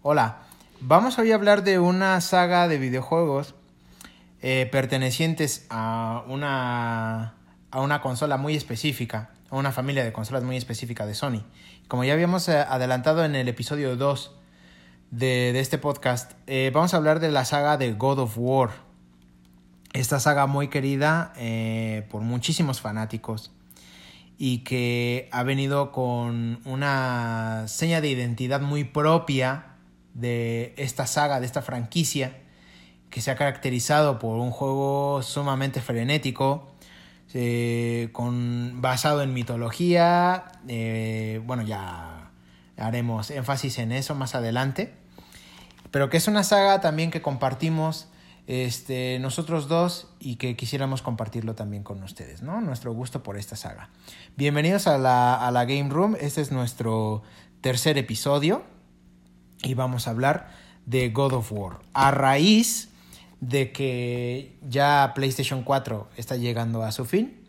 Hola, vamos hoy a hablar de una saga de videojuegos eh, pertenecientes a una, a una consola muy específica, a una familia de consolas muy específica de Sony. Como ya habíamos eh, adelantado en el episodio 2 de, de este podcast, eh, vamos a hablar de la saga de God of War. Esta saga muy querida por muchísimos fanáticos y que ha venido con una seña de identidad muy propia de esta saga, de esta franquicia, que se ha caracterizado por un juego sumamente frenético, eh, con, basado en mitología, eh, bueno, ya haremos énfasis en eso más adelante, pero que es una saga también que compartimos este, nosotros dos y que quisiéramos compartirlo también con ustedes, ¿no? Nuestro gusto por esta saga. Bienvenidos a la, a la Game Room, este es nuestro tercer episodio y vamos a hablar de God of War. A raíz de que ya PlayStation 4 está llegando a su fin,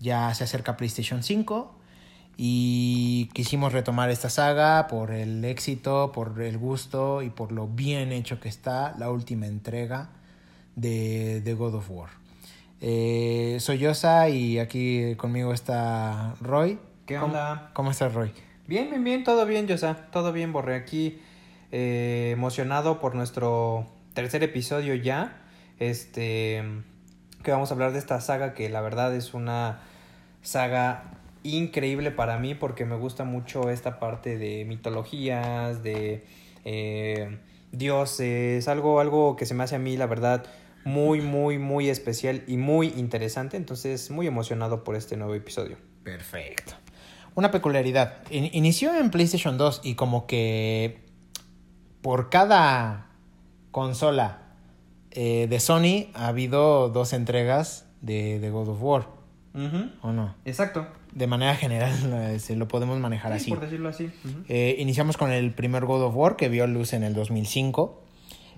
ya se acerca PlayStation 5 y quisimos retomar esta saga por el éxito, por el gusto y por lo bien hecho que está la última entrega de, de God of War. Eh, soy Yosa y aquí conmigo está Roy. ¿Qué ¿Cómo- onda? ¿Cómo estás, Roy? Bien, bien, bien, todo bien, Yosa. Todo bien, Borré. Aquí eh, emocionado por nuestro tercer episodio ya. Este. Que vamos a hablar de esta saga que la verdad es una saga increíble para mí porque me gusta mucho esta parte de mitologías, de eh, dioses, algo, algo que se me hace a mí, la verdad, muy, muy, muy especial y muy interesante. Entonces, muy emocionado por este nuevo episodio. Perfecto. Una peculiaridad. In- inició en PlayStation 2 y como que por cada consola eh, de Sony ha habido dos entregas de, de God of War, ¿o no? Exacto. De manera general eh, se lo podemos manejar Sí, así. por decirlo así. Eh, iniciamos con el primer God of War que vio luz en el 2005.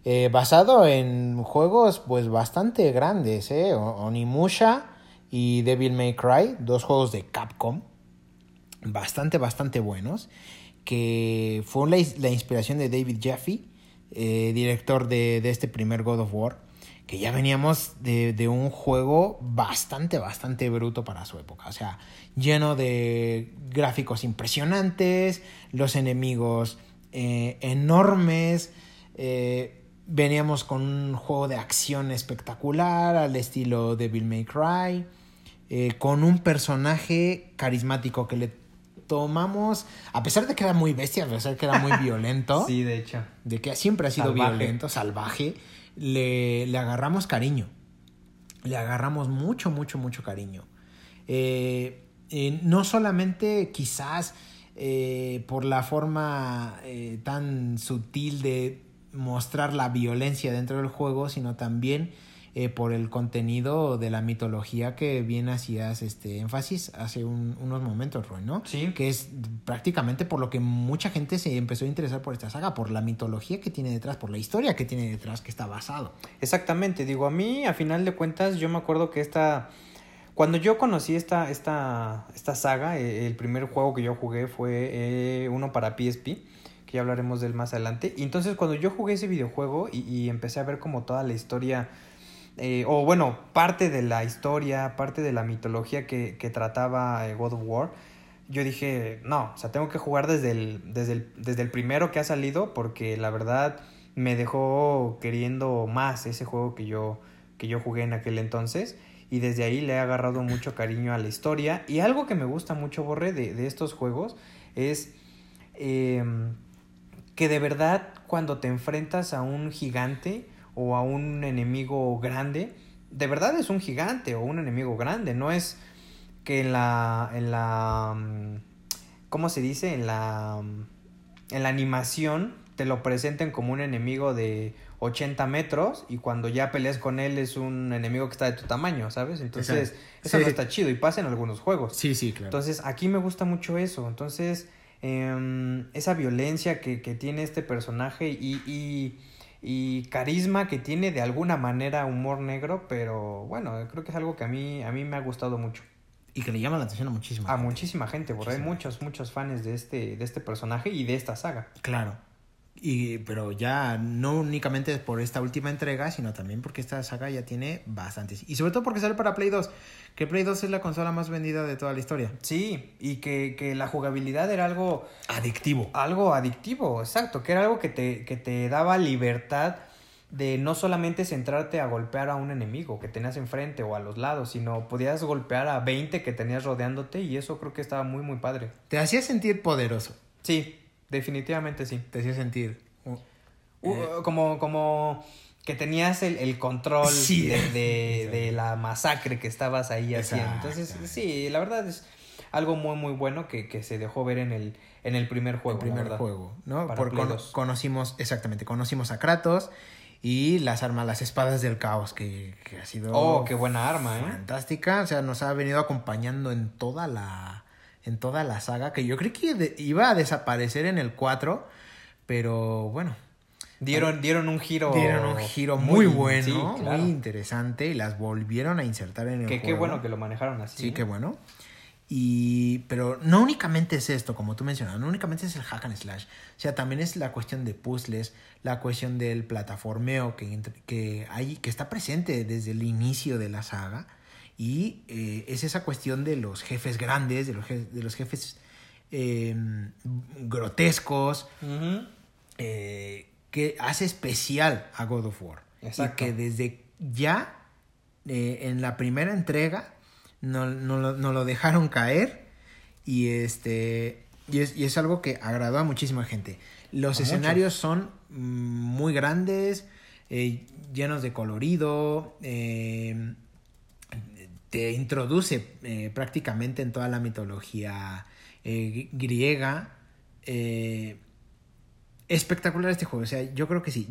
eh, basado en juegos pues bastante grandes, Onimusha y Devil May Cry, dos juegos de Capcom, bastante, bastante buenos, que fue la, la inspiración de David Jaffe, eh, director de, de este primer God of War, que ya veníamos de, de un juego bastante, bastante bruto para su época. O sea, lleno de gráficos impresionantes, los enemigos eh, enormes. eh, veníamos con un juego de acción espectacular al estilo Devil May Cry. con un personaje carismático que le tomamos, a pesar de que era muy bestia, a pesar de que era muy violento Sí, de hecho. de que siempre ha sido Salvaje. violento, salvaje, le, le agarramos cariño. Le agarramos mucho, mucho, mucho cariño. Eh, eh, no solamente quizás eh, por la forma tan sutil de mostrar la violencia dentro del juego, sino también eh, por el contenido de la mitología que bien hacías este énfasis hace un- unos momentos, Roy, ¿no? Sí. Que es prácticamente por lo que mucha gente se empezó a interesar por esta saga, por la mitología que tiene detrás, por la historia que tiene detrás, que está basado. Exactamente, digo, a mí, a final de cuentas, yo me acuerdo que esta... Cuando yo conocí esta, esta, esta saga, eh, el primer juego que yo jugué fue eh, uno para PSP, que ya hablaremos de él más adelante. Y entonces cuando yo jugué ese videojuego y, y empecé a ver como toda la historia, eh, o bueno, parte de la historia, parte de la mitología que, que trataba eh, God of War, yo dije, no, o sea, tengo que jugar desde el, desde el, desde el primero que ha salido porque la verdad me dejó queriendo más ese juego que yo, que yo jugué en aquel entonces y desde ahí le he agarrado mucho cariño a la historia y algo que me gusta mucho, Borre, de, de estos juegos es eh, que de verdad cuando te enfrentas a un gigante o a un enemigo grande, de verdad es un gigante o un enemigo grande, no es que en la en la mm, ¿cómo se dice? en la mm, en la animación te lo presenten como un enemigo de 80 metros y cuando ya peleas con él es un enemigo que está de tu tamaño, ¿sabes? Entonces, Exacto. eso Sí. no está chido y pasa en algunos juegos. Sí, sí, claro. Entonces, aquí me gusta mucho eso. Entonces, em, esa violencia que, que tiene este personaje y, y, y carisma que tiene de alguna manera humor negro, pero bueno, creo que es algo que a mí, a mí me ha gustado mucho. y que le llama la atención a muchísima A gente. muchísima gente, porque hay muchos, muchos fans de este, de este personaje y de esta saga. Claro. Y, pero ya no únicamente por esta última entrega, sino también porque esta saga ya tiene bastantes. Y sobre todo porque sale para Play 2, que Play 2 es la consola más vendida de toda la historia. Sí, y que, que la jugabilidad era algo... Adictivo. Algo adictivo, exacto, que era algo que te, que te daba libertad de no solamente centrarte a golpear a un enemigo que tenías enfrente o a los lados, sino podías golpear a 20 que tenías rodeándote y eso creo que estaba muy, muy padre. Te hacía sentir poderoso. Sí, definitivamente sí. Te hacía sentir... uh, eh, como, como que tenías el, el control Sí. de, de- de la masacre que estabas ahí haciendo. Entonces, sí, la verdad es algo muy, muy bueno que, que se dejó ver en el, en el primer juego. el primer juego, ¿no? Para Por- 2. conocimos, exactamente, conocimos a Kratos y las armas, las espadas del caos, que, que ha sido Oh, qué buena arma, ¿eh? fantástica. O sea, nos ha venido acompañando en toda la, en toda la saga, que yo creí que de- iba a desaparecer en el 4, pero bueno, Dieron, dieron un giro. dieron un giro muy, bueno, sí, claro. muy interesante y las volvieron a insertar en el Que juego. qué bueno que lo manejaron así. Sí, ¿eh? qué bueno. Y, pero no únicamente es esto, como tú mencionas, no únicamente es el hack and slash. O sea, también es la cuestión de puzzles, la cuestión del plataformeo que, que, hay, que está presente desde el inicio de la saga. Y eh, es esa cuestión de los jefes grandes, de los, je- de los jefes eh, grotescos, eh, que hace especial a God of War. Exacto. Y que desde ya, eh, en la primera entrega, no, no lo, no lo dejaron caer. Y este. Y es, y es algo que agradó a muchísima gente. Los A escenarios son muy grandes, llenos de colorido. eh, te introduce eh, prácticamente en toda la mitología eh, griega. eh, espectacular este juego. O sea, yo creo que sí.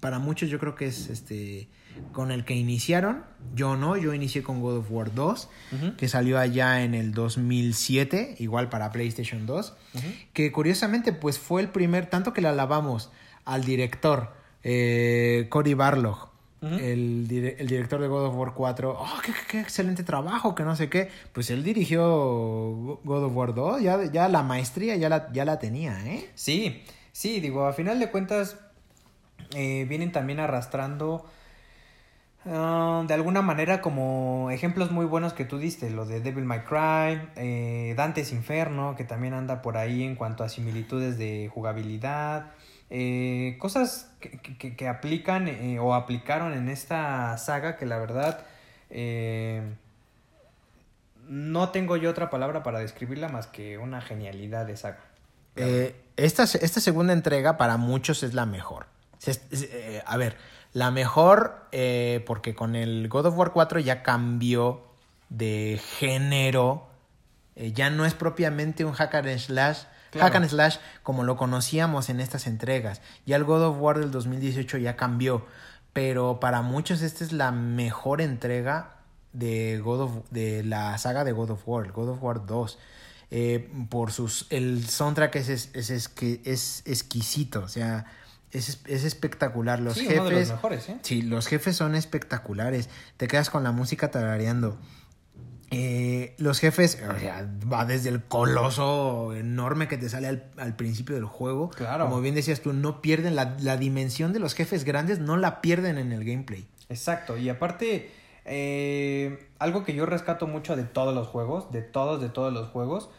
Para muchos yo creo que es este con el que iniciaron. Yo no, yo inicié con God of War 2, Ujú. que salió allá en el 2007, igual para PlayStation 2. Ujú. Que curiosamente pues fue el primer, tanto que le alabamos al director Cory Barlog. El, dire- el director de God of War 4, oh, qué, qué- qué excelente trabajo, que no sé qué. Pues él dirigió God of War 2, ya, ya la maestría ya la, ya la tenía, ¿eh? Sí, sí, digo, a final de cuentas eh, vienen también arrastrando ah, de alguna manera como ejemplos muy buenos que tú diste, lo de Devil May Cry, eh, Dante's Inferno, que también anda por ahí en cuanto a similitudes de jugabilidad, eh, cosas que, que- que aplican eh, o aplicaron en esta saga que la verdad... eh, no tengo yo otra palabra para describirla más que una genialidad de saga. Esta, esta segunda entrega para muchos es la mejor. A ver, la mejor porque con el God of War 4 ya cambió de género. ya no es propiamente un hack and slash. Claro. Hack and slash como lo conocíamos en estas entregas. Ya el God of War del 2018 ya cambió. Pero para muchos esta es la mejor entrega de God of, de la saga de God of War, God of War 2. Eh, por sus el soundtrack es, es, es exquisito, o sea, es, es espectacular. Los Sí, jefes, uno de los mejores, ¿eh? sí, los jefes son espectaculares. Te quedas con la música tarareando. Eh, los jefes, o sea, va desde el coloso enorme que te sale al, al principio del juego. Claro. Como bien decías tú, no pierden la, la dimensión de los jefes grandes, no la pierden en el gameplay. Exacto, y aparte, eh, algo que yo rescato mucho de todos los juegos, de todos, de todos los juegos,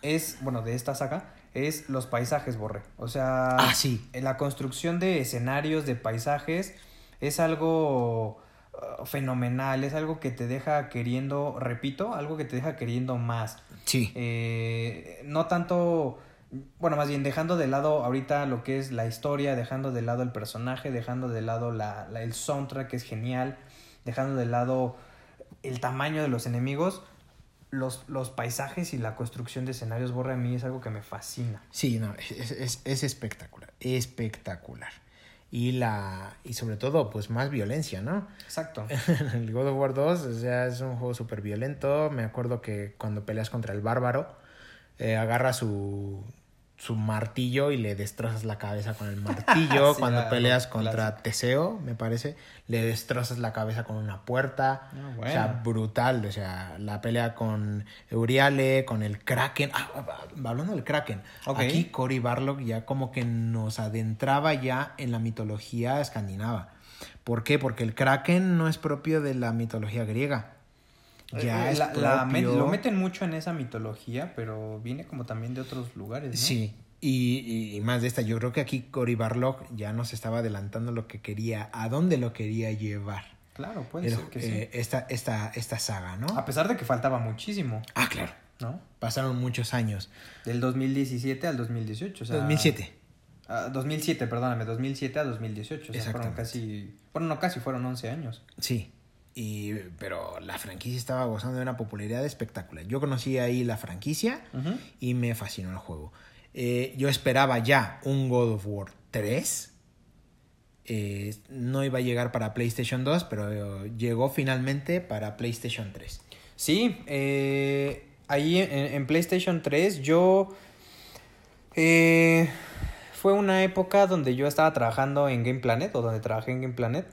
es, bueno, de esta saga, es los paisajes, Borre. O sea, Ah, sí. la construcción de escenarios, de paisajes, es algo uh, fenomenal, es algo que te deja queriendo, repito, algo que te deja queriendo más. Sí. Eh, no tanto, bueno, más bien dejando de lado ahorita lo que es la historia, dejando de lado el personaje, dejando de lado la, la- el soundtrack que es genial, dejando de lado el tamaño de los enemigos, los, los paisajes y la construcción de escenarios, Borre, a mí es algo que me fascina. Sí, no, es, es- es espectacular, espectacular. Y la y sobre todo, pues más violencia, ¿no? Exacto. el God of War 2, o sea, es un juego súper violento. Me acuerdo que cuando peleas contra el bárbaro, eh, agarra su, su martillo y le destrozas la cabeza con el martillo. Sí, Cuando la- peleas contra Teseo, me parece, le destrozas la cabeza con una puerta. Ah, O sea, brutal. O sea, la pelea con Euriale, con el Kraken. Ah, ah, ah, hablando del Kraken. Aquí Cory Barlog ya como que nos adentraba ya en la mitología escandinava. ¿Por qué? Porque el Kraken no es propio de la mitología griega. Ya Eh, es la- la met- propio- lo meten mucho en esa mitología, pero viene como también de otros lugares, ¿no? Sí, y, y- más de esta, yo creo que aquí Cory Barlog ya nos estaba adelantando lo que quería, a dónde lo quería llevar. Claro, puede ser que eh, sí. esta, esta, esta saga, ¿no? A pesar de que faltaba muchísimo, Ah, claro. ¿no? Pasaron muchos años. Del 2017 al 2018, o sea... 2007. Ah, 2007, perdóname, 2007 a 2018, o sea, fueron casi... Bueno, no casi, fueron 11 años. Sí. Y, pero la franquicia estaba gozando de una popularidad espectacular. Yo conocí ahí la franquicia y me fascinó el juego. Eh, yo esperaba ya un God of War 3. Eh, no iba a llegar para PlayStation 2, pero llegó finalmente para PlayStation 3. Sí, eh, ahí en, en PlayStation 3 yo... fue una época donde yo estaba trabajando en Game Planet, o donde trabajé en Game Planet.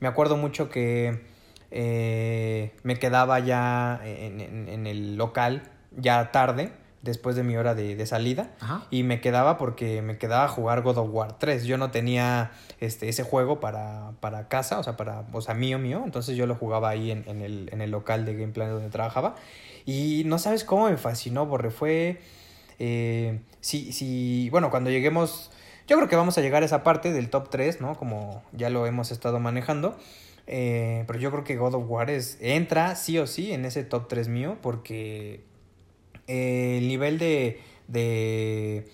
Me acuerdo mucho que eh, me quedaba ya en, en- en el local, ya tarde, después de mi hora de, de salida. Ajá. Y me quedaba porque me quedaba a jugar God of War 3. Yo no tenía este, ese juego para, para casa, o sea, para, o sea, mío, mío. Entonces yo lo jugaba ahí en, en el, en el local de Gameplay donde trabajaba. Y no sabes cómo me fascinó, Borre. Fue. Eh, sí, sí. Bueno, cuando lleguemos. Yo creo que vamos a llegar a esa parte del top 3, ¿no? Como ya lo hemos estado manejando. Eh, pero yo creo que God of War es, entra sí o sí en ese top 3 mío porque eh, el nivel de de,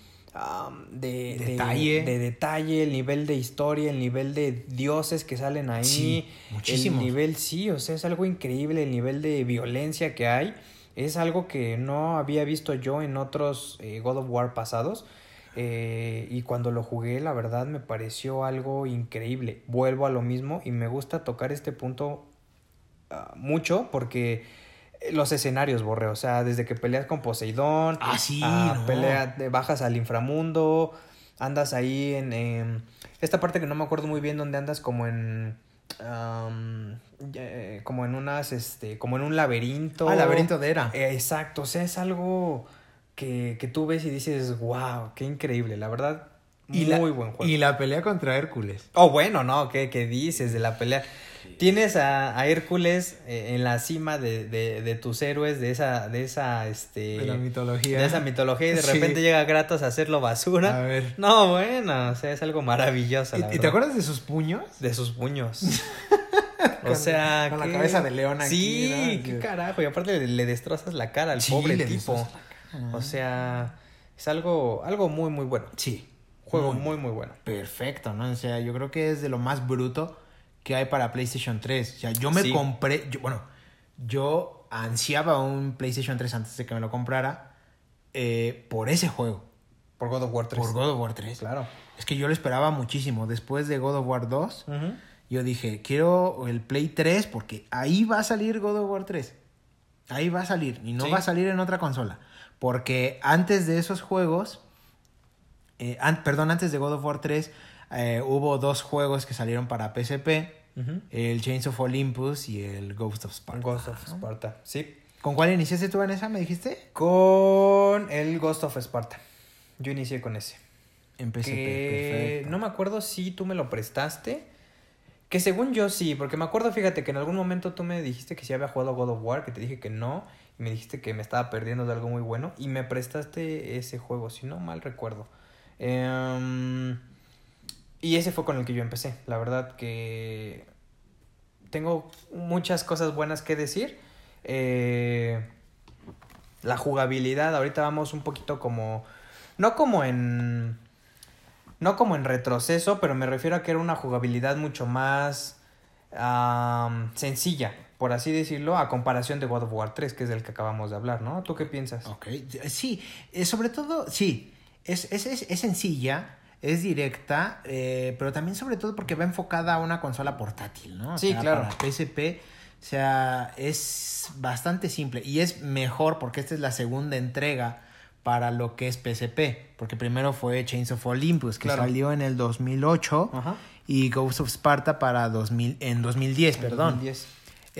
de, de- Detalle. de detalle, el nivel de historia, el nivel de dioses que salen ahí, Sí, muchísimos. el nivel sí, o sea, es algo increíble, el nivel de violencia que hay es algo que no había visto yo en otros eh, God of War pasados. Eh, y cuando lo jugué, la verdad me pareció algo increíble. Vuelvo a lo mismo y me gusta tocar este punto ah, mucho porque eh, los escenarios, borre, o sea, desde que peleas con Poseidón, Ah, sí, a no. pelea, bajas al inframundo, andas ahí en, en esta parte que no me acuerdo muy bien donde andas como en eh, como en unas este como en un laberinto Ah, laberinto de Era. Eh, exacto o sea es algo que, que tú ves y dices wow qué increíble la verdad Y muy la, buen juego Y la pelea contra Hércules. Oh, bueno, no, ¿qué, qué dices de la pelea? Tienes a, a Hércules eh, en la cima de, de, de tus héroes, de esa, de esa, este... De la mitología. De esa mitología y de Sí. repente llega Kratos a hacerlo basura. A ver. No, bueno, o sea, es algo maravilloso, ¿Y, la y te acuerdas de sus puños? De sus puños. O sea, con la qué- cabeza de león aquí, Sí, ¿no? qué carajo. Y aparte le, le destrozas la cara al Sí, pobre le tipo. destrozas cara. O sea, es algo, algo muy, muy bueno. Sí. Juego Muy muy, muy bueno. perfecto, ¿no? O sea, yo creo que es de lo más bruto que hay para PlayStation 3. O sea, yo me Sí. compré, yo- bueno, yo ansiaba un PlayStation 3 antes de que me lo comprara eh, por ese juego, Por God of War 3. por God of War 3. Claro. Es que yo lo esperaba muchísimo. Después de God of War 2, Ujú. yo dije, quiero el Play 3 porque ahí va a salir God of War 3. Ahí va a salir y no Sí. va a salir en otra consola. Porque antes de esos juegos, eh, an- perdón, antes de God of War 3, eh, hubo dos juegos que salieron para PSP. Ujú. El Chains of Olympus y el Ghost of Sparta. Ghost of Sparta, sí. ¿Con cuál iniciaste tú en esa, me dijiste? Con el Ghost of Sparta. Yo inicié con ese. En PSP, que no me acuerdo si tú me lo prestaste. Que según yo sí, porque me acuerdo, fíjate, que en algún momento tú me dijiste que sí había jugado God of War, que te dije que no, me dijiste que me estaba perdiendo de algo muy bueno, y me prestaste ese juego, si no mal recuerdo. Em, y ese fue con el que yo empecé. La verdad que tengo muchas cosas buenas que decir. Eh, la jugabilidad, ahorita vamos un poquito como... No como en... No como en retroceso, pero me refiero a que era una jugabilidad mucho más sencilla, por así decirlo, a comparación de God of War 3, que es del que acabamos de hablar, ¿no? ¿Tú qué piensas? Ok, sí, eh, sobre todo, sí, es, es, es, es sencilla, es directa, eh, pero también sobre todo porque va enfocada a una consola portátil, ¿no? O Sí, sea, claro. Para PSP, o sea, es bastante simple y es mejor porque esta es la segunda entrega para lo que es PSP, porque primero fue Chains of Olympus, que Claro. salió en el 2008, Ajá. y Ghost of Sparta para 2000, en 2010, perdón. 2010.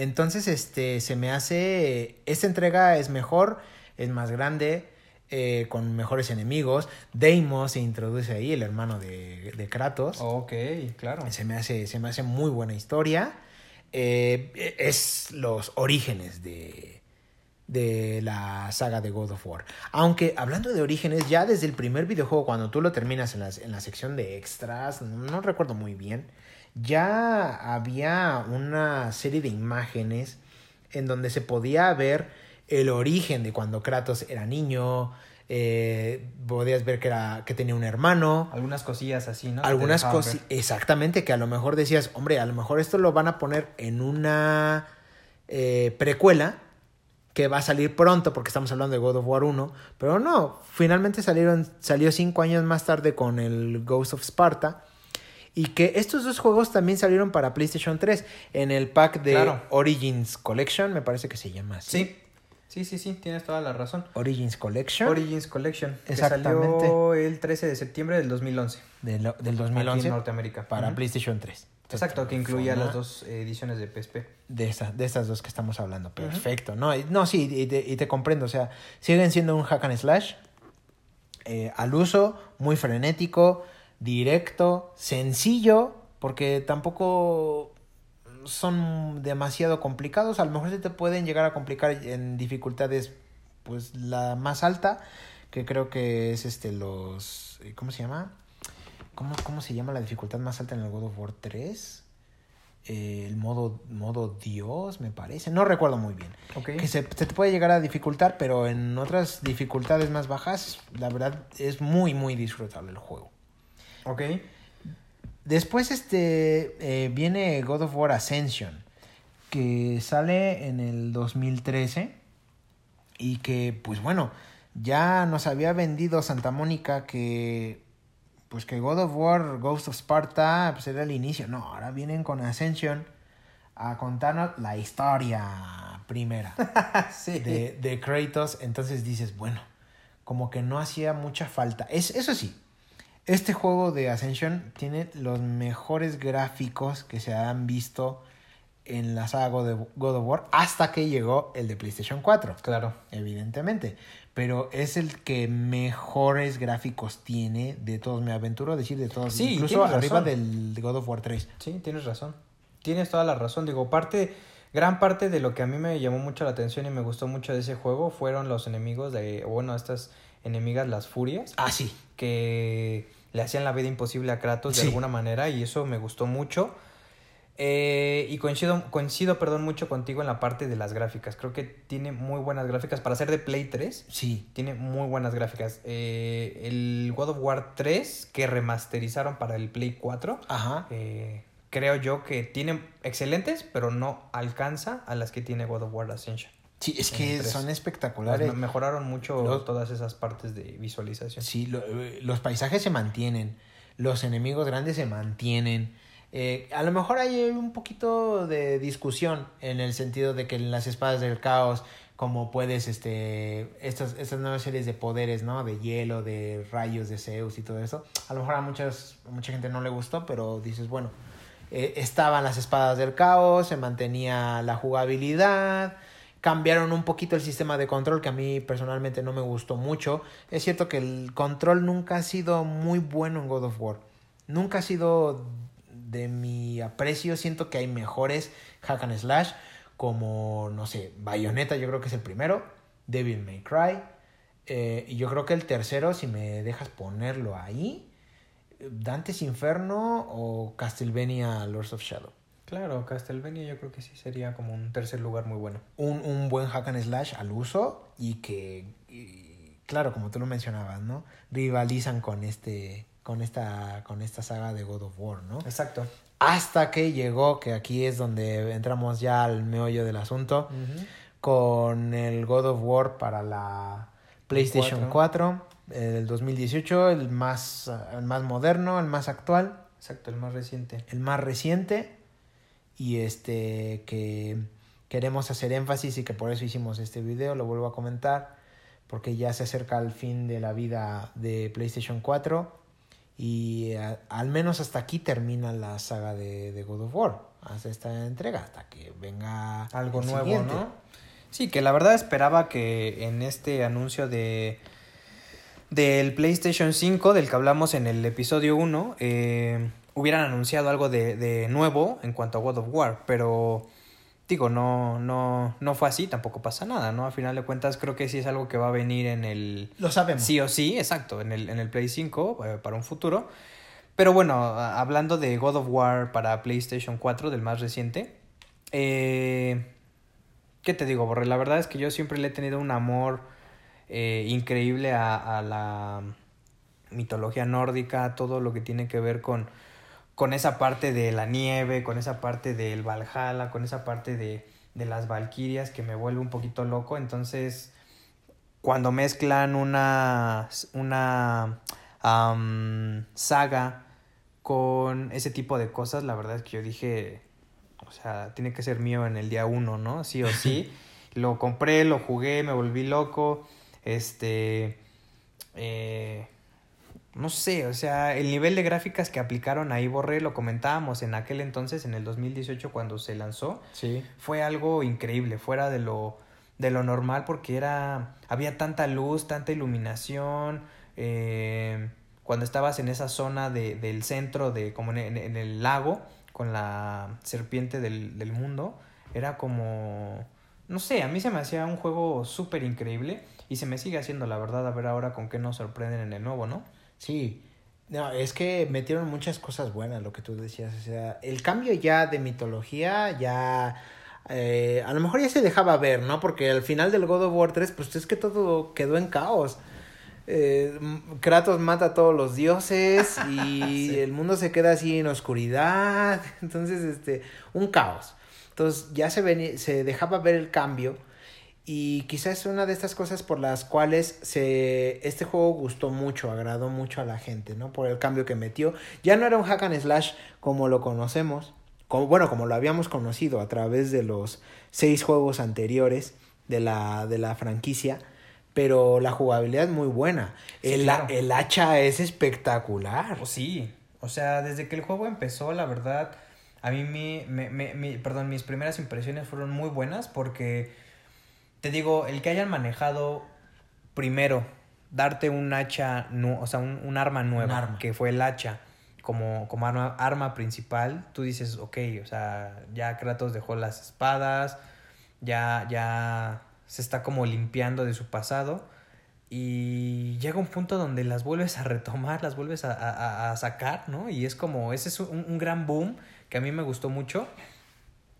Entonces, este, se me hace, esta entrega es mejor, es más grande, eh, con mejores enemigos. Deimos se introduce ahí, el hermano de, de Kratos. Ok, claro. Se me hace, se me hace muy buena historia. Eh, es los orígenes de, de la saga de God of War. Aunque hablando de orígenes, ya desde el primer videojuego, cuando tú lo terminas en, las- en la sección de extras, no recuerdo muy bien, ya había una serie de imágenes en donde se podía ver el origen de cuando Kratos era niño. eh, podías ver que, era, que tenía un hermano, Algunas cosillas así, ¿no? Algunas ver. exactamente, que a lo mejor decías, hombre, a lo mejor esto lo van a poner en una eh, precuela que va a salir pronto porque estamos hablando de God of War 1, pero no, finalmente salieron, salió cinco años más tarde con el Ghost of Sparta. Y que estos dos juegos también salieron para PlayStation 3 en el pack de Claro. Origins Collection, me parece que se llama así. Sí, sí, sí, sí, tienes toda la razón. Origins Collection Origins Collection, que Exactamente. salió el 13 de septiembre del 2011. del, del Aquí 2011 en Norteamérica. para Ujú. PlayStation 3. Exacto, que incluía Forma- las dos ediciones de PSP. De, esa, de estas dos que estamos hablando. Perfecto. No, no sí, y te, y te comprendo. O sea, siguen siendo un hack and slash. eh, al uso, muy frenético, directo, sencillo, porque tampoco son demasiado complicados. A lo mejor se te pueden llegar a complicar en dificultades, pues la más alta, que creo que es este los... ¿Cómo se llama? ¿Cómo, cómo se llama la dificultad más alta en el God of War 3? Eh, el modo, modo Dios, me parece. No recuerdo muy bien. Que se, se te puede llegar a dificultar, pero en otras dificultades más bajas, la verdad es muy, muy disfrutable el juego. Ok. Después este eh, viene God of War Ascension, que sale en el 2013 y que, pues bueno, ya nos había vendido Santa Mónica que, pues que God of War, Ghost of Sparta, pues era el inicio. No, ahora vienen con Ascension a contarnos la historia primera sí. de, de Kratos, entonces dices, bueno, como que no hacía mucha falta. Es, eso sí, este juego de Ascension tiene los mejores gráficos que se han visto en la saga God of- God of War hasta que llegó el de PlayStation 4, Claro. evidentemente. Pero es el que mejores gráficos tiene de todos. Me aventuro a decir de todos. Sí, incluso arriba razón. del de God of War 3. Sí, tienes razón. Tienes toda la razón. Digo, parte, gran parte de lo que a mí me llamó mucho la atención y me gustó mucho de ese juego fueron los enemigos de, bueno, estas enemigas, las furias, Ah, sí. que le hacían la vida imposible a Kratos de Sí. alguna manera y eso me gustó mucho. Eh, y coincido, coincido, perdón, mucho contigo en la parte de las gráficas. Creo que tiene muy buenas gráficas. Para ser de Play 3, Sí. tiene muy buenas gráficas. Eh, el God of War 3, que remasterizaron para el Play 4, Ajá. eh, creo yo que tiene excelentes, pero no alcanza a las que tiene God of War Ascension. Sí, es que son Las espectaculares. me- mejoraron mucho Los- todas esas partes de visualización. Sí, lo- eh, los paisajes se mantienen, los enemigos grandes se mantienen. Eh, a lo mejor hay un poquito de discusión en el sentido de que en las espadas del caos, como puedes, este, estas, estas nuevas series de poderes, ¿no? De hielo, de rayos de Zeus y todo eso. A lo mejor a muchas, a mucha gente no le gustó, pero dices, bueno, eh, estaban las espadas del caos, se mantenía la jugabilidad, cambiaron un poquito el sistema de control que a mí personalmente no me gustó mucho. Es cierto que el control nunca ha sido muy bueno en God of War. Nunca ha sido de mi aprecio. Siento que hay mejores hack and slash como, no sé, Bayonetta yo creo que es el primero, Devil May Cry. eh, y yo creo que el tercero, si me dejas ponerlo ahí, Dante's Inferno o Castlevania Lords of Shadow. Claro, Castlevania yo creo que sí sería como un tercer lugar muy bueno. un, un buen hack and slash al uso y que, y, claro, como tú lo mencionabas, ¿no? Rivalizan con este, con esta, con esta saga de God of War, ¿no? Exacto. Hasta que llegó, que aquí es donde entramos ya al meollo del asunto, con el God of War para la PlayStation 4, eh, del 2018, el más, el más moderno, el más actual Exacto, el más reciente. el más reciente y este que queremos hacer énfasis y que por eso hicimos este video, lo vuelvo a comentar, porque ya se acerca el fin de la vida de PlayStation 4 y al menos hasta aquí termina la saga de, God of War, hasta esta entrega, hasta que venga algo nuevo, ¿no? Sí, que la verdad esperaba que en este anuncio de del PlayStation 5, del que hablamos en el episodio 1, eh, hubieran anunciado algo de, de nuevo en cuanto a God of War, pero digo, no, no, no fue así, tampoco pasa nada, ¿no? A final de cuentas creo que sí es algo que va a venir en el... Lo sabemos. Sí o sí, exacto, en el, en el Play 5 eh, para un futuro. Pero bueno, hablando de God of War para PlayStation 4, del más reciente, eh, ¿qué te digo, Borre? La verdad es que yo siempre le he tenido un amor eh, increíble a, a la mitología nórdica, todo lo que tiene que ver con con esa parte de la nieve, con esa parte del Valhalla, con esa parte de, de las Valquirias que me vuelve un poquito loco. Entonces, cuando mezclan una, una saga con ese tipo de cosas, la verdad es que yo dije, o sea, tiene que ser mío en el día uno, ¿no? Sí o sí. lo compré, lo jugué, me volví loco. Este. Eh, no sé, o sea, el nivel de gráficas que aplicaron ahí, Borré, lo comentábamos en aquel entonces, en el 2018 cuando se lanzó, sí. fue algo increíble, fuera de lo, de lo normal porque era, había tanta luz, tanta iluminación, eh, cuando estabas en esa zona de, del centro, de, como en, en, el lago, con la serpiente del, del mundo, era como, no sé, a mí se me hacía un juego súper increíble y se me sigue haciendo, la verdad, a ver ahora con qué nos sorprenden en el nuevo, ¿no? Sí, no, es que metieron muchas cosas buenas, lo que tú decías. O sea, el cambio ya de mitología ya. Eh, a lo mejor ya se dejaba ver, ¿no? Porque al final del God of War 3, pues es que todo quedó en caos. Eh, Kratos mata a todos los dioses y el mundo se queda así en oscuridad. Entonces, este, un caos. Entonces ya se, se dejaba ver el cambio y quizás es una de estas cosas por las cuales se, este juego gustó mucho, agradó mucho a la gente, ¿no? Por el cambio que metió. Ya no era un hack and slash como lo conocemos, como, bueno, como lo habíamos conocido a través de los seis juegos anteriores de la, de la franquicia, pero la jugabilidad es muy buena. el, el, hacha es espectacular. Oh, sí, o sea, desde que el juego empezó, la verdad, a mí mi, me, me, perdón, mis primeras impresiones fueron muy buenas porque te digo, el que hayan manejado primero, darte un hacha, o sea, un, arma nueva, que fue el hacha, como, como arma, arma, principal, tú dices, ok, o sea, ya Kratos dejó las espadas, ya, ya se está como limpiando de su pasado. Y llega un punto donde las vuelves a retomar, las vuelves a, a, sacar, ¿no? Y es como, ese es un, un, gran boom que a mí me gustó mucho.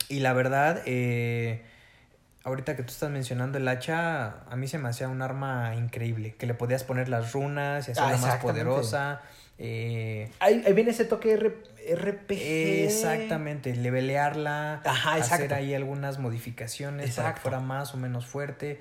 Y la verdad, eh, ahorita que tú estás mencionando el hacha, a mí se me hacía un arma increíble, que le podías poner las runas y hacerla ah, más poderosa. Eh, ahí, viene ese toque RPG. Exactamente, levelearla, hacer ahí algunas modificaciones para que fuera más o menos fuerte.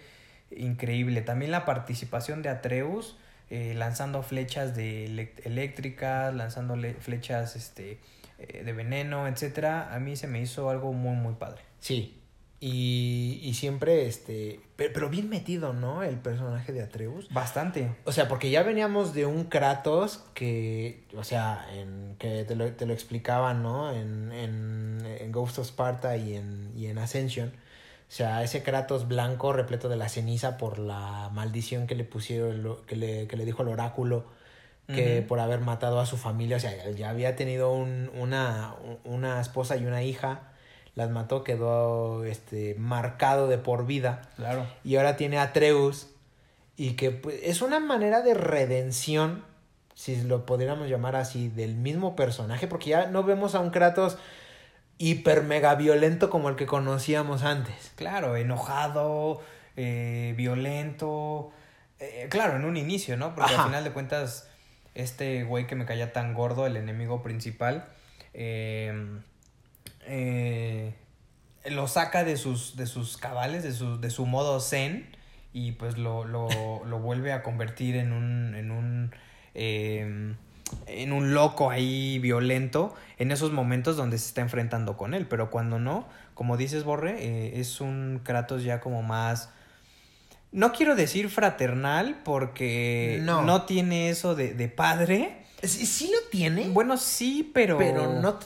Increíble. También la participación de Atreus, eh, lanzando flechas de eléctricas, lanzando flechas este, eh, de veneno, etcétera. A mí se me hizo algo muy, muy padre. Sí, y, y siempre, este, pero, bien metido, ¿no? El personaje de Atreus. Bastante. O sea, porque ya veníamos de un Kratos que, o sea, en, que te lo, te lo explicaban, ¿no? En, en, en Ghost of Sparta y en, y en Ascension. O sea, ese Kratos blanco repleto de la ceniza por la maldición que le pusieron, que le, que le dijo el oráculo, que por haber matado a su familia, o sea, ya había tenido un, una, una esposa y una hija las mató, quedó este, marcado de por vida. Claro. Y ahora tiene a Atreus. Y que pues, es una manera de redención, si lo pudiéramos llamar así, del mismo personaje, porque ya no vemos a un Kratos hiper mega violento como el que conocíamos antes. Claro, enojado, eh, violento. Eh, claro, en un inicio, ¿no? Porque al final de cuentas, este güey que me caía tan gordo, el enemigo principal, eh, eh, lo saca de sus, de sus cabales, de su, de su modo zen, y pues lo, lo, lo vuelve a convertir en un, en un, em, en un loco ahí violento en esos momentos donde se está enfrentando con él, pero cuando no, como dices Borre, eh, es un Kratos ya como más No quiero decir fraternal porque No. no, tiene eso de, de padre. Sí, sí lo tiene, Bueno, sí, pero. pero no...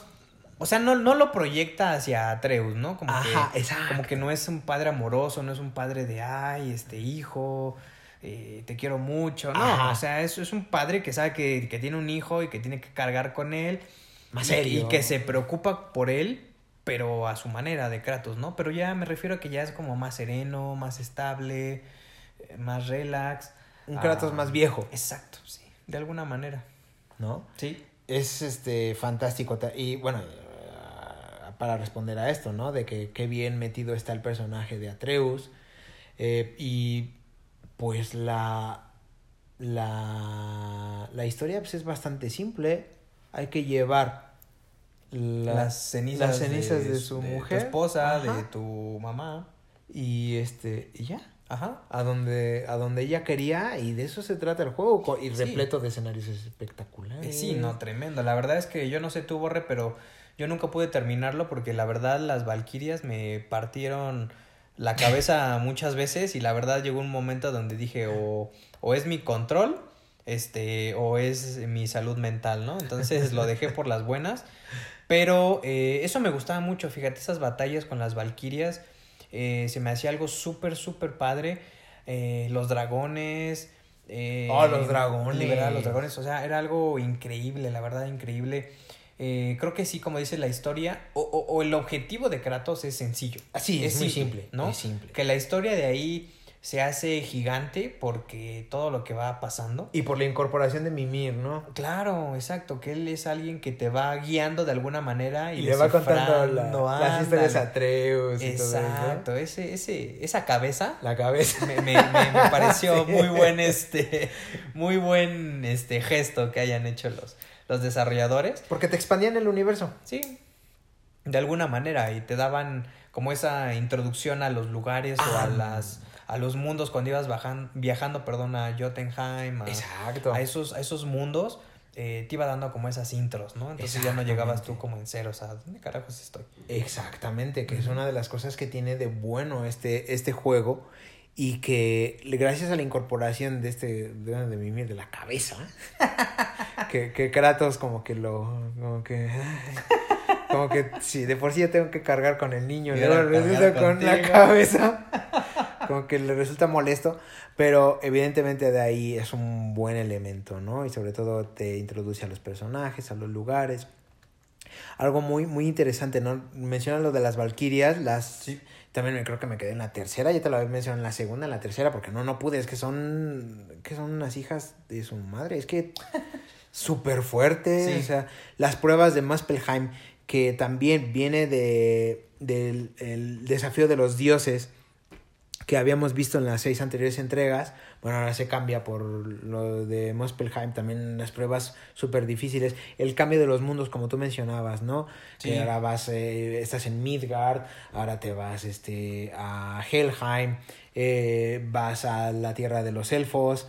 O sea, no, no lo proyecta hacia Atreus, ¿no? Como Ajá, que, exacto. Como que no es un padre amoroso, no es un padre de, ay, este hijo, eh, te quiero mucho. No, Ajá. o sea, es, es un padre que sabe que, que tiene un hijo y que tiene que cargar con él. Más y- serio. Y que se preocupa por él, pero a su manera de Kratos, ¿no? Pero ya me refiero a que ya es como más sereno, más estable, eh, más relax. Un Kratos Ah, más viejo, Exacto, sí. De alguna manera. ¿no? Sí. Es este fantástico. Y bueno, para responder a esto, ¿no? De que qué bien metido está el personaje de Atreus. Eh, y pues la, la, la historia pues, es bastante simple. Hay que llevar la- las cenizas, las cenizas de, su de mujer. tu esposa, Ajá. de tu mamá. Y este, y ya. Ajá. A donde, a donde ella quería, y de eso se trata el juego, y Sí. repleto de escenarios espectaculares. Sí, no, tremendo. La verdad es que yo no sé tú, Borre, pero yo nunca pude terminarlo porque la verdad las Valquirias me partieron la cabeza muchas veces y la verdad llegó un momento donde dije o, o es mi control este o es mi salud mental, ¿no? Entonces lo dejé por las buenas. Pero eh, eso me gustaba mucho, fíjate, esas batallas con las Valquirias eh, se me hacía algo súper, súper padre. Eh, los dragones. eh, Oh, los dragones. liberar a los dragones. O sea, era algo increíble, la verdad, increíble. Eh, creo que sí, como dice la historia, o, o- o el objetivo de Kratos es sencillo. Así es, muy simple, ¿no? es simple. Que la historia de ahí se hace gigante porque todo lo que va pasando. Y por la incorporación de Mimir, ¿no? Claro, exacto, que él es alguien que te va guiando de alguna manera y, Y, le va contando la- las historias a. Atreus y todo eso. Exacto, ese, ese, esa cabeza La cabeza. me, me, me- me pareció Sí. muy buen este muy buen este gesto que hayan hecho los, los desarrolladores. Porque te expandían el universo. Sí, de alguna manera y te daban como esa introducción a los lugares o a Ah. las a los mundos cuando ibas bajan, viajando, perdón, a Jotunheim, a, Exacto. a esos a esos mundos eh, te iba dando como esas intros, ¿no? Entonces ya no llegabas tú como en cero, o sea, ¿dónde carajos estoy? Exactamente, que es una de las cosas que tiene de bueno este, este juego y que gracias a la incorporación de este, de, de Mimir, de la cabeza, que, que Kratos como que lo, como que, como que sí, de por sí ya tengo que cargar con el niño, ahora resulta con la cabeza, como que le resulta molesto, pero evidentemente de ahí es un buen elemento, ¿no? Y sobre todo te introduce a los personajes, a los lugares. Algo muy, muy interesante, ¿no? Mencionan lo de las Valquirias, las... Sí. También me creo que me quedé en la tercera, ya te lo había mencionado en la segunda, en la tercera, porque no, no pude, es que son, que son unas hijas de su madre, es que súper fuerte, Sí. o sea, las pruebas de Muspelheim, que también viene de, del el desafío de los dioses, que habíamos visto en las seis anteriores entregas, bueno, ahora se cambia por lo de Muspelheim, también las pruebas súper difíciles, el cambio de los mundos, como tú mencionabas, ¿no? Sí. Que ahora vas, eh, estás en Midgard, ahora te vas este, a Helheim, eh, vas a la tierra de los elfos,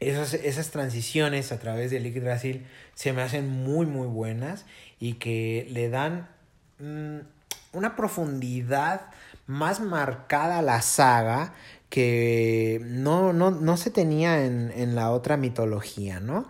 esas, esas transiciones a través del Yggdrasil se me hacen muy muy buenas y que le dan mm, una profundidad más marcada a la saga que no, no, no se tenía en, en la otra mitología, ¿no?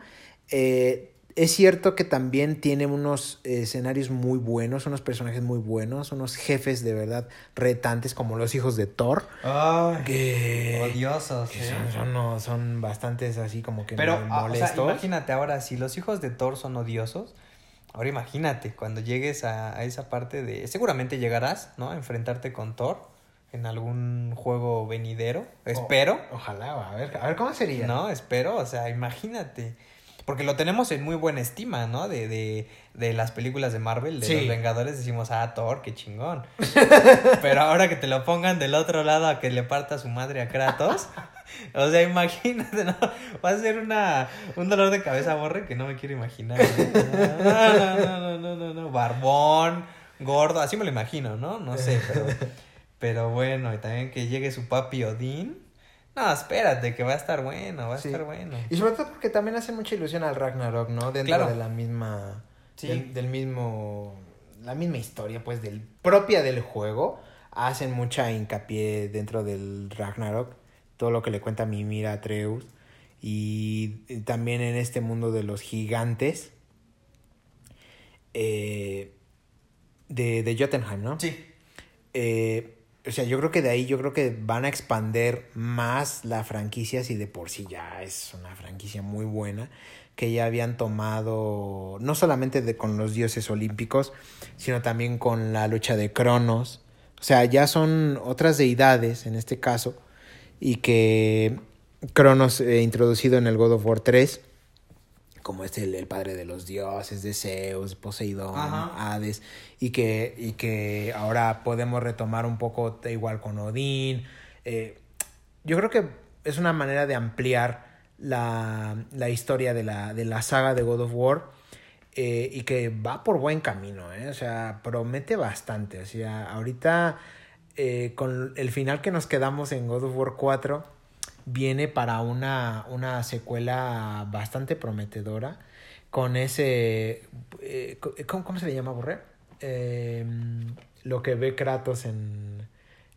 Eh, es cierto que también tiene unos escenarios muy buenos, unos personajes muy buenos, unos jefes de verdad retantes como los hijos de Thor. Ay, Que, odiosos. que ¿eh? son, son, son bastantes así como que Pero, ah, o sea, molestos. imagínate ahora, si los hijos de Thor son odiosos, ahora imagínate cuando llegues a, a esa parte de... Seguramente llegarás, ¿no? A enfrentarte con Thor en algún juego venidero, espero, Ojalá, a ver, a ver cómo sería. ¿no? Espero, o sea, imagínate. Porque lo tenemos en muy buena estima, ¿no? De, de, de las películas de Marvel, de Sí. los Vengadores, decimos, ah, Thor, qué chingón. Pero ahora que te lo pongan del otro lado a que le parta su madre a Kratos, o sea, imagínate, ¿no? Va a ser una, un dolor de cabeza borre que no me quiero imaginar. ¿no? No, no, no, no, no, no, barbón, gordo, así me lo imagino, ¿no? No sé, pero, pero bueno, y también que llegue su papi Odín. No, espérate, que va a estar bueno, va a estar bueno. Y sobre todo porque también hace mucha ilusión al Ragnarok, ¿no? Dentro Claro. de la misma. Sí. Del, del mismo. La misma historia, pues, del propia del juego. hacen mucha hincapié dentro del Ragnarok, todo lo que le cuenta Mimir a Atreus, y también en este mundo de los gigantes eh, de, de Jotunheim, ¿no? Sí. Eh, o sea, yo creo que de ahí yo creo que van a expander más la franquicia si de por sí ya es una franquicia muy buena que ya habían tomado no solamente de, con los dioses olímpicos, sino también con la lucha de Cronos. O sea, ya son otras deidades en este caso y que Cronos eh, introducido en el God of War 3 como es el, el, padre de los dioses, de Zeus, Poseidón, Ajá. Hades, y que, y que ahora podemos retomar un poco igual con Odín. Eh, yo creo que es una manera de ampliar la, la historia de la, de la saga de God of War eh, y que va por buen camino, ¿eh? o sea, promete bastante. O sea, ahorita eh, con el final que nos quedamos en God of War 4 viene para una, una secuela bastante prometedora con ese... Eh, ¿cómo, ¿cómo, se le llama, Borré? Eh, lo que ve Kratos en,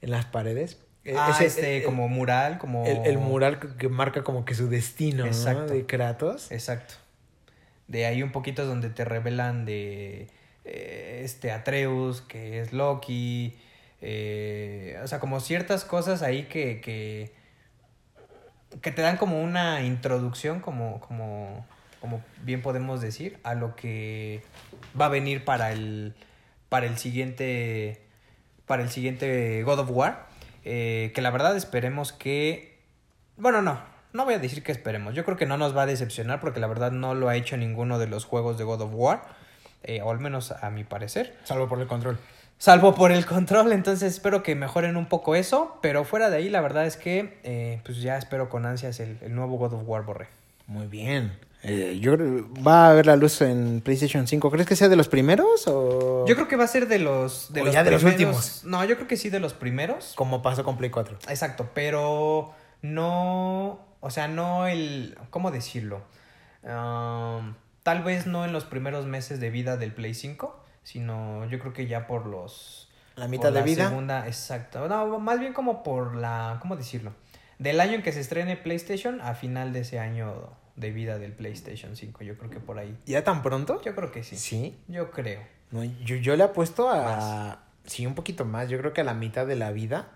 en las paredes. Ah, ese, este, el, como mural, como... El, el, mural que marca como que su destino, Exacto. ¿no? De Kratos. Exacto. De ahí un poquito donde te revelan de eh, este Atreus, que es Loki, eh, o sea, como ciertas cosas ahí que, que, que te dan como una introducción, como, como, como bien podemos decir, a lo que va a venir para el, para el siguiente, para el siguiente God of War. Eh, que la verdad esperemos que... Bueno, no, no voy a decir que esperemos. Yo creo que no nos va a decepcionar porque la verdad no lo ha hecho ninguno de los juegos de God of War. Eh, o al menos a mi parecer. Salvo por el control. Salvo por el control, entonces espero que mejoren un poco eso. Pero fuera de ahí, la verdad es que eh, pues ya espero con ansias el, el, nuevo God of War Borré. Muy bien. Eh, yo va a ver la luz en PlayStation 5. ¿Crees que sea de los primeros o Yo creo que va a ser de los de o los ya de los últimos? No, yo creo que sí de los primeros. Como pasó con Play 4. Exacto, pero no, o sea, no el ¿cómo decirlo? Um, tal vez no en los primeros meses de vida del Play 5, sino yo creo que ya por los la mitad de la vida. Segunda, exacto. No, más bien como por la, ¿cómo decirlo? Del año en que se estrene PlayStation a final de ese año de vida del PlayStation 5. Yo creo que por ahí. ¿Ya tan pronto? Yo creo que sí. Sí. Yo creo. No, yo, yo le apuesto a. Más. Sí, un poquito más. Yo creo que a la mitad de la vida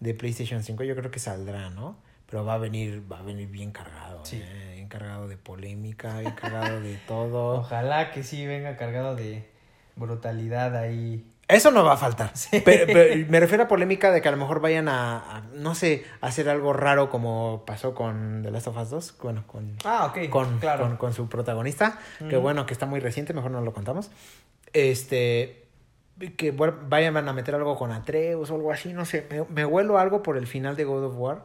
de PlayStation 5 yo creo que saldrá, ¿no? Pero va a venir, va a venir bien cargado, sí. ¿eh? bien cargado de polémica, bien cargado de todo. Ojalá que sí venga cargado de brutalidad ahí. Eso no va a faltar. Sí. Pero, pero, me refiero a polémica de que a lo mejor vayan a, a, no sé, hacer algo raro como pasó con The Last of Us 2. Bueno, con, ah, okay, con, claro. con, con, su protagonista. Mm. Que bueno, que está muy reciente, mejor no lo contamos. Este. Que vayan a meter algo con Atreus o algo así, no sé. Me, me huelo algo por el final de God of War.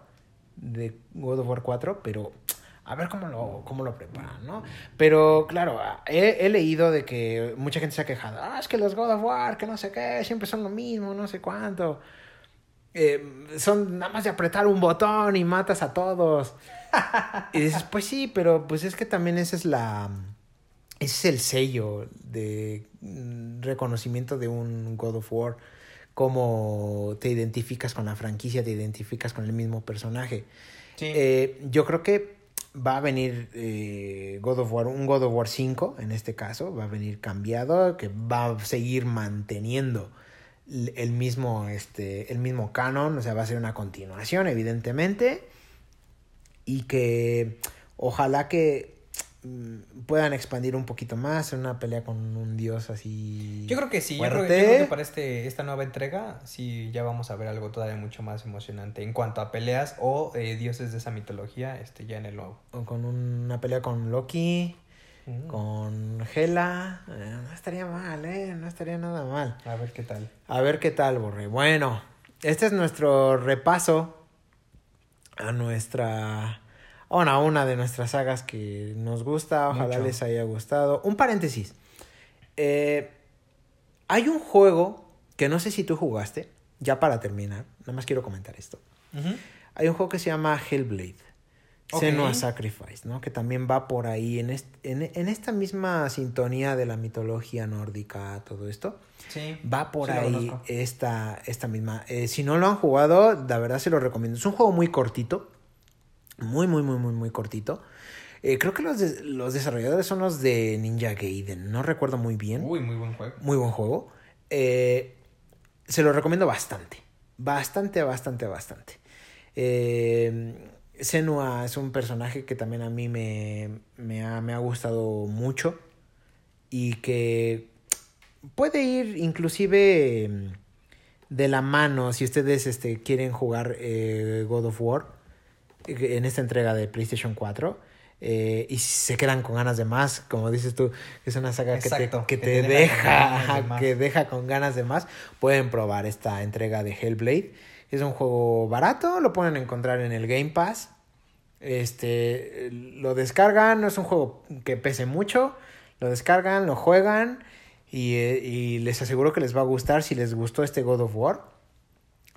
De God of War 4, pero a ver cómo lo, cómo lo preparan, ¿no? Pero claro, he, he, leído de que mucha gente se ha quejado, ah, es que los God of War, que no sé qué, siempre son lo mismo, no sé cuánto. Eh, son nada más de apretar un botón y matas a todos. y dices, pues sí, pero pues es que también esa es la... Ese es el sello de reconocimiento de un God of War. Cómo te identificas con la franquicia, te identificas con el mismo personaje. Sí. Eh, yo creo que va a venir eh, God of War, un God of War 5 en este caso, va a venir cambiado, que va a seguir manteniendo el mismo, este, el mismo canon, o sea, va a ser una continuación, evidentemente, y que ojalá que puedan expandir un poquito más en una pelea con un dios así. Yo creo que sí, yo creo, yo creo, que para este, esta nueva entrega sí ya vamos a ver algo todavía mucho más emocionante en cuanto a peleas o eh, dioses de esa mitología este, ya en el nuevo. O con una pelea con Loki, mm. con Hela, eh, no estaría mal, eh, no estaría nada mal. A ver qué tal. A ver qué tal, Borre. Bueno, este es nuestro repaso a nuestra bueno, a una de nuestras sagas que nos gusta, ojalá Mucho. les haya gustado. Un paréntesis. Eh, hay un juego que no sé si tú jugaste, ya para terminar, nada más quiero comentar esto. Uh -huh. Hay un juego que se llama Hellblade, Ok. Senua Sacrifice, ¿no? Que también va por ahí en, est- en, en esta misma sintonía de la mitología nórdica, todo esto. Sí. Va por Sí ahí esta, esta misma. Eh, si no lo han jugado, la verdad se lo recomiendo. Es un juego muy cortito. Muy, muy, muy, muy, muy cortito. Eh, creo que los, de- los desarrolladores son los de Ninja Gaiden. No recuerdo muy bien. Uy, muy buen juego. Muy buen juego. Eh, se lo recomiendo bastante. Bastante, bastante, bastante. Eh, Senua es un personaje que también a mí me, me, ha, me ha gustado mucho. Y que puede ir inclusive eh, de la mano si ustedes este, quieren jugar eh, God of War en esta entrega de PlayStation 4. eh, y si se quedan con ganas de más, como dices tú, es una saga que te, que que te deja, deja con ganas de ajá, más. que deja con ganas de más, pueden probar esta entrega de Hellblade. Es un juego barato, lo pueden encontrar en el Game Pass. Este, lo descargan, no es un juego que pese mucho, lo descargan, lo juegan y, eh, y les aseguro que les va a gustar. Si les gustó este God of War,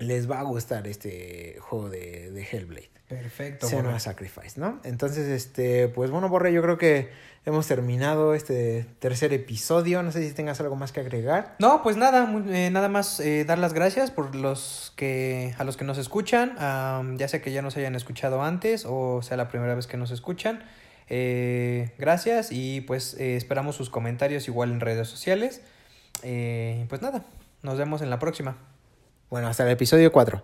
les va a gustar este juego de, de Hellblade. Perfecto. Senua Borre. Sacrifice, ¿no? Entonces, este, pues bueno, Borre, yo creo que hemos terminado este tercer episodio. No sé si tengas algo más que agregar. No, pues nada, eh, nada más eh, dar las gracias por los que a los que nos escuchan, ya sea que ya nos hayan escuchado antes o sea la primera vez que nos escuchan. Eh, gracias y pues esperamos sus comentarios igual en redes sociales. Pues nada, nos vemos en la próxima. Bueno, hasta el episodio 4.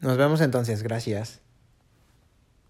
Nos vemos entonces, gracias.